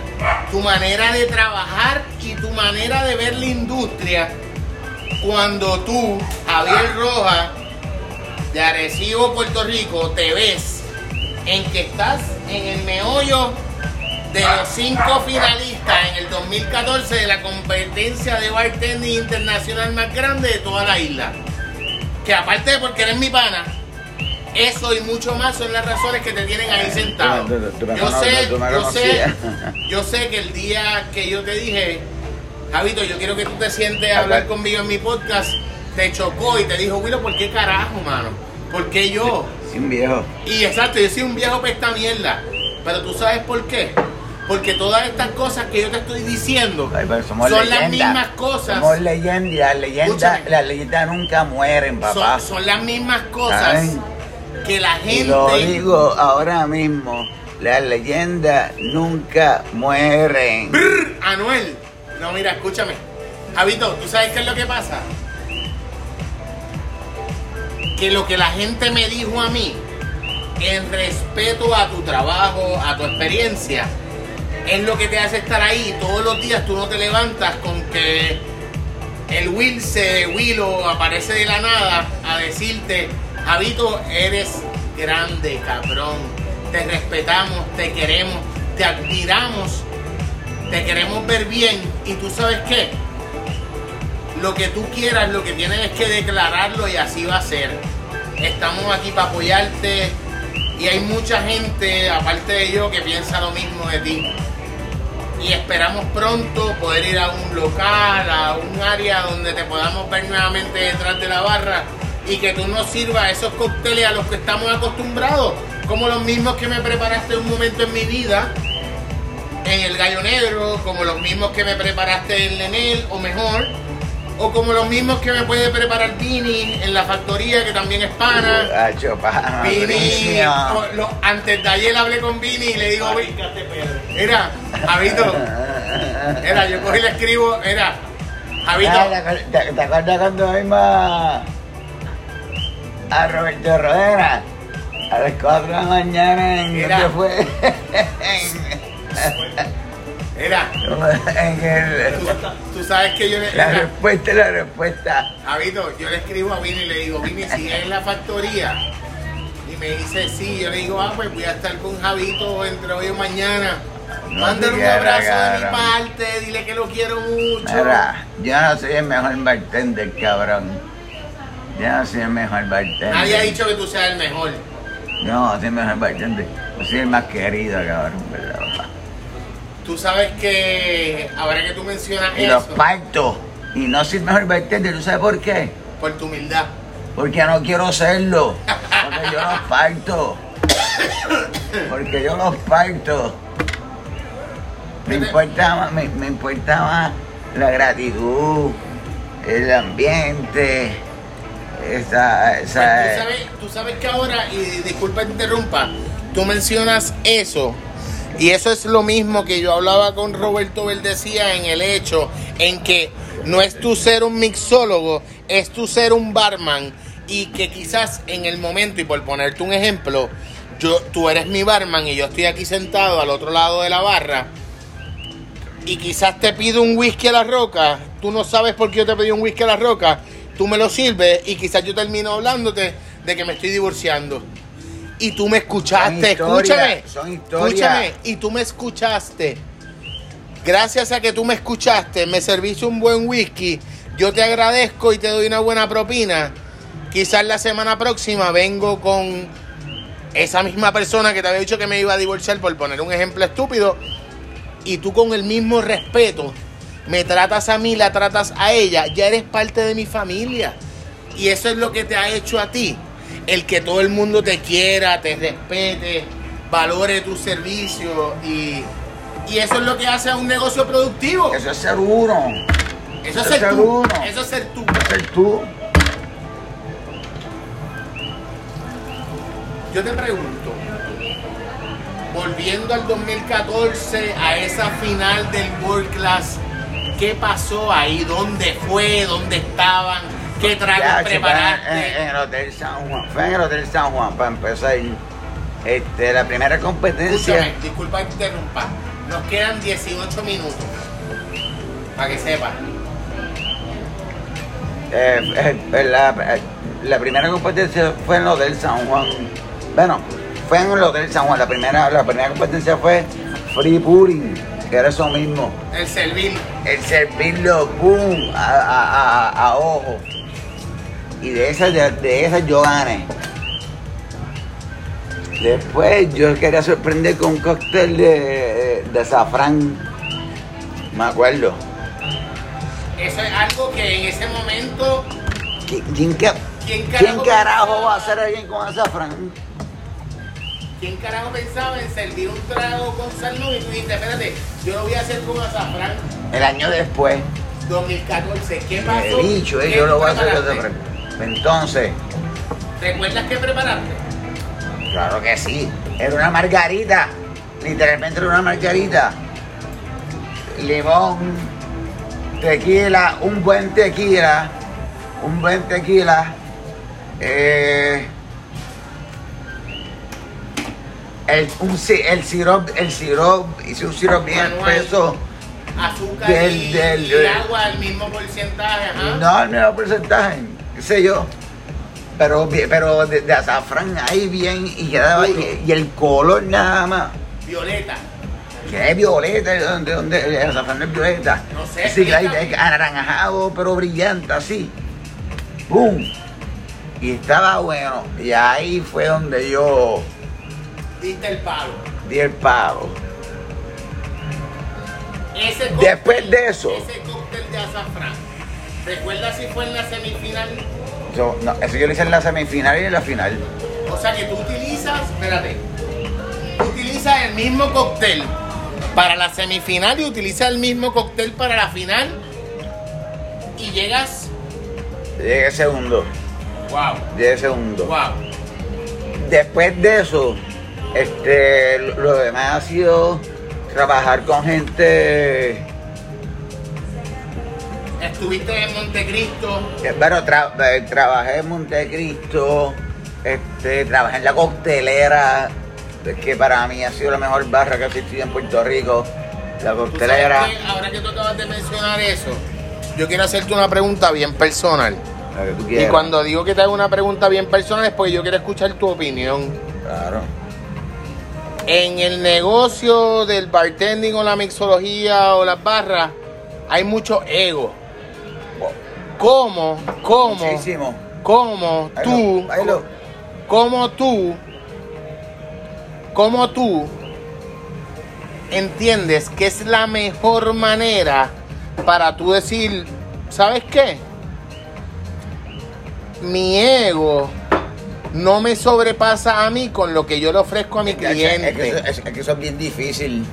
tu manera de trabajar y tu manera de ver la industria cuando tú, Javier Rojas, de Arecibo, Puerto Rico, te ves en que estás en el meollo de los cinco finalistas en el 2014 de la competencia de bartending internacional más grande de toda la isla. Que aparte de porque eres mi pana, eso y mucho más son las razones que te tienen ahí sentado. Yo sé, yo sé, yo sé que el día que yo te dije, Javito, yo quiero que tú te sientes a hablar conmigo en mi podcast, te chocó y te dijo, Willow, ¿por qué carajo, mano? ¿Por qué yo? sin viejo. Y exacto, yo soy un viejo pesta mierda. Pero tú sabes por qué. Porque todas estas cosas que yo te estoy diciendo Ay, son las mismas cosas. Somos leyendas las leyendas, las leyendas nunca mueren, papá. Son, son las mismas cosas ¿Saben? Que la Y gente. lo digo ahora mismo, las leyendas nunca mueren. Brr, Anuel. No, mira, escúchame. Javito, ¿tú sabes qué es lo que pasa? Que lo que la gente me dijo a mí, en respeto a tu trabajo, a tu experiencia, es lo que te hace estar ahí. Todos los días tú no te levantas con que el Wilse de Willow aparece de la nada a decirte, Javito, eres grande, cabrón. Te respetamos, te queremos, te admiramos, te queremos ver bien. Y tú sabes qué? Lo que tú quieras, lo que tienes es que declararlo y así va a ser. Estamos aquí para apoyarte y hay mucha gente, aparte de yo, que piensa lo mismo de ti. Y esperamos pronto poder ir a un local, a un área donde te podamos ver nuevamente detrás de la barra y que tú nos sirvas esos cócteles a los que estamos acostumbrados, como los mismos que me preparaste un momento en mi vida en el Gallo Negro, como los mismos que me preparaste en Lenel, o mejor, o como los mismos que me puede preparar Vini en la factoría, que también es pana. Vini, antes de ayer hablé con Vini y le digo, "Vi- era, Javito, era, yo cogí y le escribo, era, Javito, Ah, ¿Te acuer- te- te acuerdas cuando vimos a, Roberto Rodera? A las 4 de la mañana en Mira. ¿dónde fue? era, en el, tú, sabes que yo le, la era, respuesta, la respuesta. Javito, yo le escribo a Vini y le digo, Vini, sigue en la factoría. Y me dice, sí, yo le digo, ah, pues voy a estar con Javito entre hoy y mañana. No Mándale un abrazo de mi parte, dile que lo quiero mucho. Mira, yo no soy el mejor bartender, cabrón. Yo soy el mejor bartender. Nadie ha dicho que tú seas el mejor. No, soy el mejor bartender. Yo soy el más querido, cabrón, ¿verdad, papá? Tú sabes que, ahora que tú mencionas Y los eso, parto. Y no soy el mejor bartender, ¿tú sabes por qué? por tu humildad. Porque no quiero serlo. Porque yo los parto. Porque yo los parto. Me importa más, me, me importa más la gratitud, el ambiente, esa, Pues tú, sabes, tú sabes que ahora, y disculpa que te interrumpa, tú mencionas eso Y eso es lo mismo que yo hablaba con Roberto Verdecía en el hecho en que no es tu ser un mixólogo, es tu ser un barman y que quizás en el momento, y por ponerte un ejemplo, yo, tú eres mi barman y yo estoy aquí sentado al otro lado de la barra y quizás te pido un whisky a la roca, tú no sabes por qué yo te pedí un whisky a la roca, tú me lo sirves y quizás yo termino hablándote de que me estoy divorciando. Y tú me escuchaste, escúchame, son escúchame, y tú me escuchaste. Gracias a que tú me escuchaste, me serviste un buen whisky, yo te agradezco y te doy una buena propina. Quizás la semana próxima vengo con esa misma persona que te había dicho que me iba a divorciar por poner un ejemplo estúpido y tú con el mismo respeto me tratas a mí, la tratas a ella, ya eres parte de mi familia. Y eso es lo que te ha hecho a ti. El que todo el mundo te quiera, te respete, valore tu servicio y, y eso es lo que hace a un negocio productivo. Eso es ser uno. Eso es eso ser es tú. uno. Eso es ser tú. Ser tú. Yo te pregunto, volviendo al 2014, a esa final del World Class, ¿qué pasó ahí? ¿Dónde fue? ¿Dónde estaban? ¿Qué tragos fue en, preparaste? en el Hotel San Juan. Fue en el Hotel San Juan para empezar. Este, la primera competencia. Escúchame, disculpa que te interrumpa. Nos quedan 18 minutos. Para que sepas. eh, eh, la, eh, la primera competencia fue en el Hotel San Juan. Bueno, fue en el Hotel San Juan. La primera, la primera competencia fue Free Pudding, que era eso mismo. El servir. El servirlo, boom, a, a, a, a ojo. Y de esas, de, de esas yo gané. Después yo quería sorprender con un cóctel de, de azafrán. Me acuerdo. Eso es algo que en ese momento. ¿Qui- ¿Quién, ¿Quién ¿quién carajo carajo pensaba? va a hacer alguien con azafrán? ¿Quién carajo pensaba en servir un trago con salud? Y tú dijiste, espérate, yo lo voy a hacer con azafrán El año después. 2014. ¿Qué pasó? He dicho, eh, ¿Qué yo lo voy a hacer azafrán. Entonces, ¿Recuerdas qué preparaste? claro que sí. Era una margarita. Literalmente era una margarita. Limón, tequila, un buen tequila. Un buen tequila. Eh, el, un, el sirop, el sirop, hice un sirop bien espeso. Azúcar Del- y, del- y del- agua, el mismo porcentaje, ajá. No el mismo porcentaje, qué sé yo. Pero, pero de, de azafrán ahí bien y quedaba y, y el color nada más. Violeta. Que es violeta, ¿de dónde, dónde el azafrán es violeta? No sé, Sí, hay anaranjado, pero brillante, así. ¡Pum! Y estaba bueno. Y ahí fue donde yo Diste el palo. di el pavo. Ese cóctel- Después de eso. Ese cóctel de azafrán. ¿Recuerdas si fue en la semifinal? Yo- no, eso yo lo hice en la semifinal y en la final. O sea que tú utilizas, espérate, tú utilizas el mismo cóctel para la semifinal y utilizas el mismo cóctel para la final y llegas, Llegué segundo. wow, Llegué segundo. wow. Después de eso, este, lo demás ha sido trabajar con gente. Estuviste en Montecristo, eh, Bueno, tra- eh, trabajé en Montecristo, este, trabajé en la coctelera, que para mí ha sido la mejor barra que ha existido en Puerto Rico. La Tú sabes coctelera. que ahora que tú acabas de mencionar eso, yo quiero hacerte una pregunta bien personal. La que tú Y cuando digo que te hago una pregunta bien personal es porque yo quiero escuchar tu opinión. Claro. En el negocio del bartending o la mixología o las barras hay mucho ego. ¿Cómo, cómo, Muchísimo. cómo tú, lo- ahí lo- cómo tú, cómo tú entiendes que es la mejor manera para tú decir, ¿sabes qué? Mi ego no me sobrepasa a mí con lo que yo le ofrezco a mi Es que- cliente. Es que, eso, es- es que eso es bien difícil.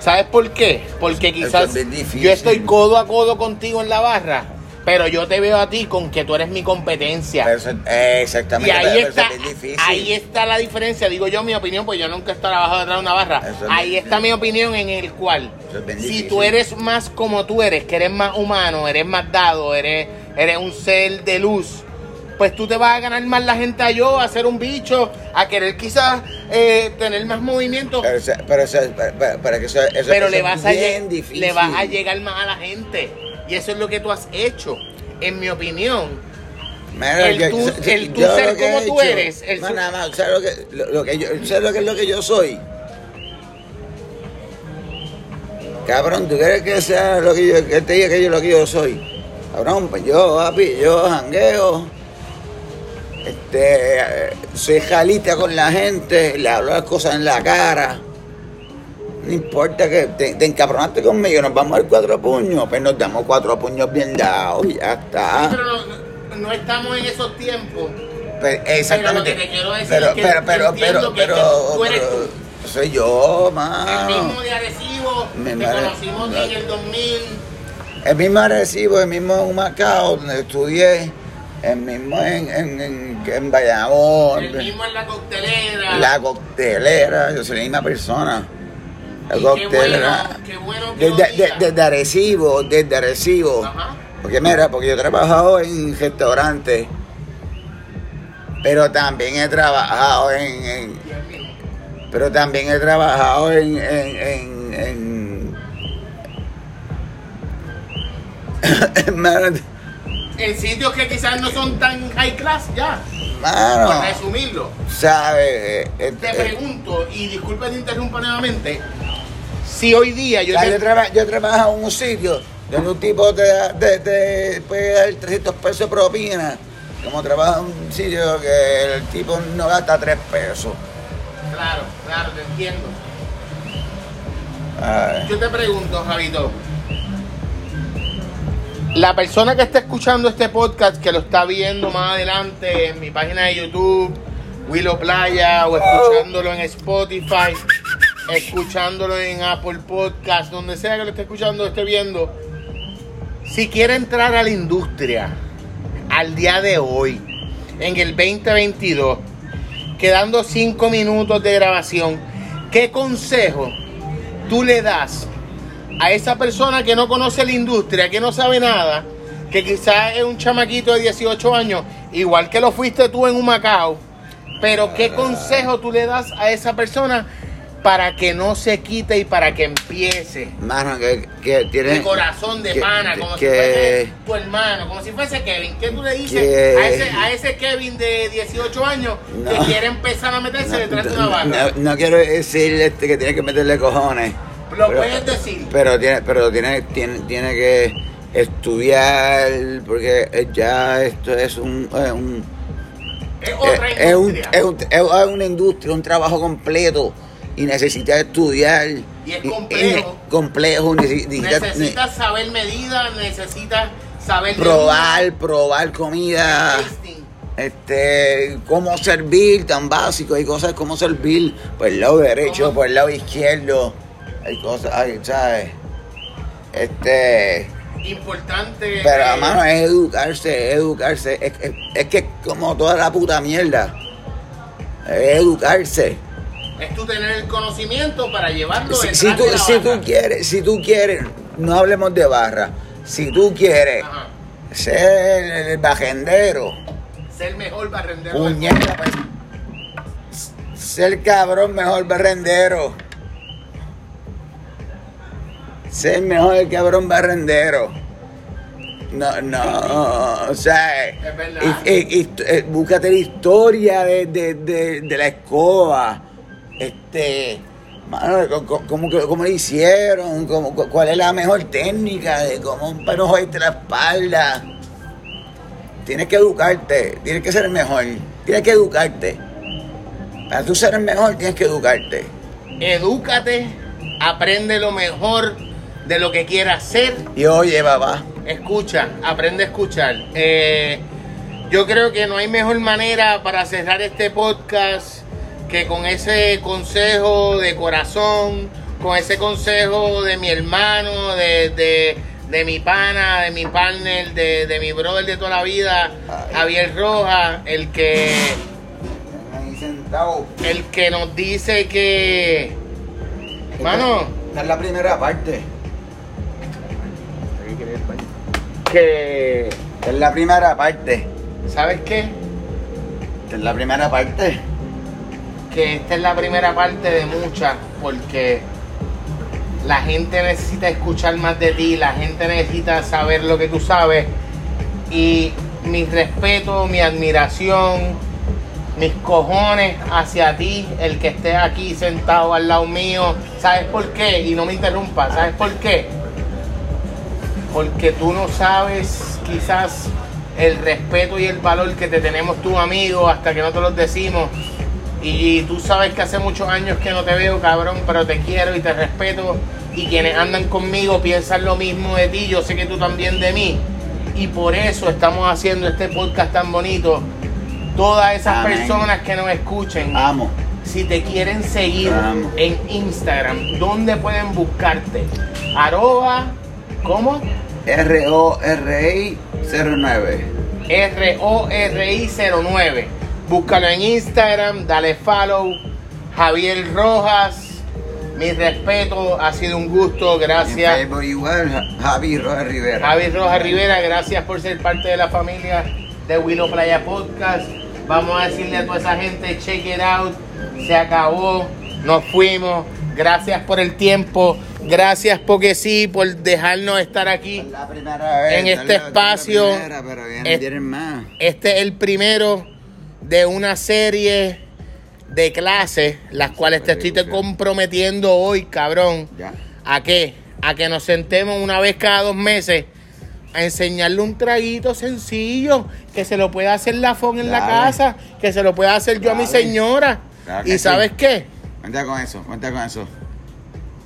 ¿Sabes por qué? Porque quizás es yo estoy codo a codo contigo en la barra, Pero yo te veo a ti con que tú eres mi competencia. Eso- eh, exactamente. y ahí está, es ahí está la diferencia. Digo yo mi opinión, pues yo nunca he trabajado detrás de una barra. Ahí está mi opinión en el cual, si tú eres más como tú eres, que eres más humano, eres más dado, eres, eres un ser de luz, pues tú te vas a ganar más la gente a yo, a ser un bicho, a querer quizás eh, tener más movimiento. Pero, eso- pero, eso- pero- pero que eso, eso- pero eso le vas, a bien lle- difícil. le vas a llegar más a la gente. Y eso es lo que tú has hecho. En mi opinión, Mira, el yo- tú- yo- el tú yo ser como tú hecho- eres, el no, nada más, ¿sabes lo que, lo, lo que yo, ¿sabes lo que es lo que yo soy? Cabrón, ¿tú quieres que sea lo que yo, que te diga que yo lo que yo soy? Cabrón, pues yo, papi, yo jangueo, este, soy jalita con la gente, le hablo las cosas en la cara. No importa que te, te encabronaste conmigo, nos vamos a dar cuatro puños, pues nos damos cuatro puños bien dados y ya está. pero no, estamos en esos tiempos. Pero, exactamente. Pero lo que te quiero decir pero, es que pero, pero, pero, que- pero, que tú eres pero soy yo, El mano. mismo de Arecibo, Me te conocimos en el 2000. El mismo Arecibo, el mismo en Macao, donde estudié, el mismo en, en, en, en Bayamón, El mismo en la coctelera. la coctelera, yo soy la misma persona. La qué coctelera. bueno, qué bueno que lo Desde, de- desde Arecibo, desde Arecibo. Ajá. Porque mira, porque yo he trabajado en restaurantes, pero también he trabajado en- en, pero también he trabajado en, en, en, en- En sitios que quizás no son tan high class ya. mano, resumirlo. ¿sabes? Eh, Te eh, pregunto, y disculpa te interrumpa nuevamente, si hoy día yo te- yo, traba- yo he trabajado en un sitio donde un tipo te, da- te, te puede dar 300 pesos de propina, como trabaja en un sitio que el tipo no gasta 3 pesos. Claro, claro, te entiendo. Ay. Yo te pregunto, Javito. La persona que está escuchando este podcast, que lo está viendo más adelante en mi página de YouTube, Willow Playa, o escuchándolo en Spotify, escuchándolo en Apple Podcast, donde sea que lo esté escuchando, esté viendo, si quiere entrar a la industria al día de hoy, en el 2022, quedando cinco minutos de grabación, ¿qué consejo tú le das a esa persona que no conoce la industria, que no sabe nada, que quizás es un chamaquito de 18 años, igual que lo fuiste tú en un Macao, pero qué consejo tú le das a esa persona para que no se quite y para que empiece? Mano, que, que tiene. De corazón, de que- pana, como si fuese tu hermano, como si fuese Kevin. ¿Qué tú le dices a, ese, a ese Kevin de 18 años que quiere empezar a meterse No, detrás de una barra? no- no quiero decir este, que tiene que meterle cojones. Lo puedes decir. Pero tiene, pero tiene, tiene, tiene que estudiar, porque ya esto es un, es un es otra es, es un- industria. es un- es una industria, un trabajo completo y necesita estudiar. Y es complejo. complejo, necesi- necesita- Necesitas saber medidas, necesitas saber probar, probar comida. Este, cómo servir, tan básico, hay cosas como servir por el lado derecho, ¿Cómo? por el lado izquierdo, hay cosas, hay, ¿sabes? Este, Importante. pero eh, hermano, es educarse, es educarse, es, es- es que como toda la puta mierda, es educarse. es tú tener el conocimiento para llevarlo Si, si tú, de la si barra. tú quieres, si tú quieres, no hablemos de barra, si tú quieres Ajá. ser el, bajendero, Ser mejor barrendero. puñeta, pues, ser cabrón mejor barrendero. Ser mejor cabrón barrendero. No, no, o sea, Es eh, búscate la historia de, de, de, de la escoba. Este, mano, ¿cómo, cómo le hicieron? ¿Cómo, cu- ¿Cuál es la mejor técnica de cómo un perro jodiste la espalda? Tienes que educarte, tienes que ser mejor, tienes que educarte. Para tú ser el mejor, tienes que educarte. Edúcate, aprende lo mejor de lo que quieras ser. Y oye, papá, Escucha, aprende a escuchar. Eh, yo creo que no hay mejor manera para cerrar este podcast que con ese consejo de corazón, con ese consejo de mi hermano, de, de, de mi pana, de mi partner, de, de mi brother de toda la vida. Javier Rojas, el que, el que nos dice que, mano, Esta es la primera parte. Que, Esta es la primera parte. ¿sabes qué? Esta es la primera parte. que esta es la primera parte de muchas, porque la gente necesita escuchar más de ti, la gente necesita saber lo que tú sabes. Y mi respeto, mi admiración, mis cojones hacia ti, el que estés aquí sentado al lado mío. ¿Sabes por qué? Y no me interrumpas, ¿sabes por qué? Porque tú no sabes quizás el respeto y el valor que te tenemos tus amigos hasta que no te los decimos. Y tú sabes que hace muchos años que no te veo, cabrón, pero te quiero y te respeto. Y quienes andan conmigo piensan lo mismo de ti, yo sé que tú también de mí. Y por eso estamos haciendo este podcast tan bonito. Todas esas Amén. personas que nos escuchen, Amo. si te quieren seguir en Instagram, ¿dónde pueden buscarte? Arroba, ¿cómo? R-O-R-I 09. R-O-R-I-09. Búscalo en Instagram, dale follow. Javier Rojas, mi respeto, ha sido un gusto, En gracias. Facebook igual, Ja- Javi Rojas Rivera. Javier Rojas Rivera, gracias por ser parte de la familia de Willow Playa Podcast. Vamos a decirle a toda esa gente, check it out, se acabó, nos fuimos. Gracias por el tiempo, gracias porque sí, por dejarnos estar aquí. Esta es la primera vez. En este espacio, primera, pero vienen, es- vienen más. Este es el primero de una serie de clases, las cuales te estoy te comprometiendo hoy, cabrón. Ya. ¿A qué? A que nos sentemos una vez cada dos meses a enseñarle un traguito sencillo, que se lo pueda hacer la FON en la casa, que se lo pueda hacer yo a mi señora. Claro y sabes sí. qué? Cuenta con eso, cuenta con eso.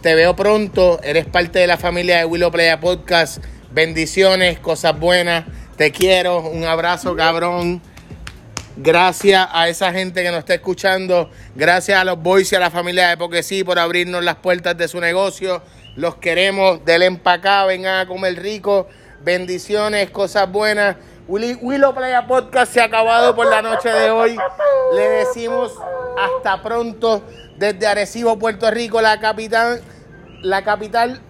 Te veo pronto, eres parte de la familia de Willow Playa Podcast. Bendiciones, cosas buenas, te quiero, un abrazo cabrón. Gracias a esa gente que nos está escuchando, gracias a los boys y a la familia de Porque sí por abrirnos las puertas de su negocio. Los queremos, del empacá, vengan a comer rico. Bendiciones, cosas buenas. Willow Playa Podcast se ha acabado por la noche de hoy. Le decimos hasta pronto desde Arecibo, Puerto Rico, la capital, la capital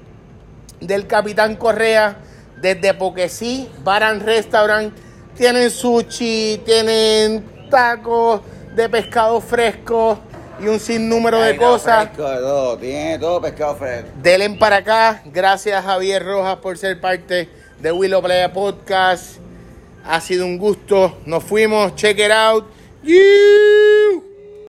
del Capitán Correa, desde Poquesí, Baran Restaurant. Tienen sushi, tienen tacos de pescado fresco y un sinnúmero de cosas. fresco de todo, tiene todo pescado fresco. Delen para acá. Gracias Javier Rojas por ser parte de Willow Playa Podcast. Ha sido un gusto. Nos fuimos. Check it out. Yeah.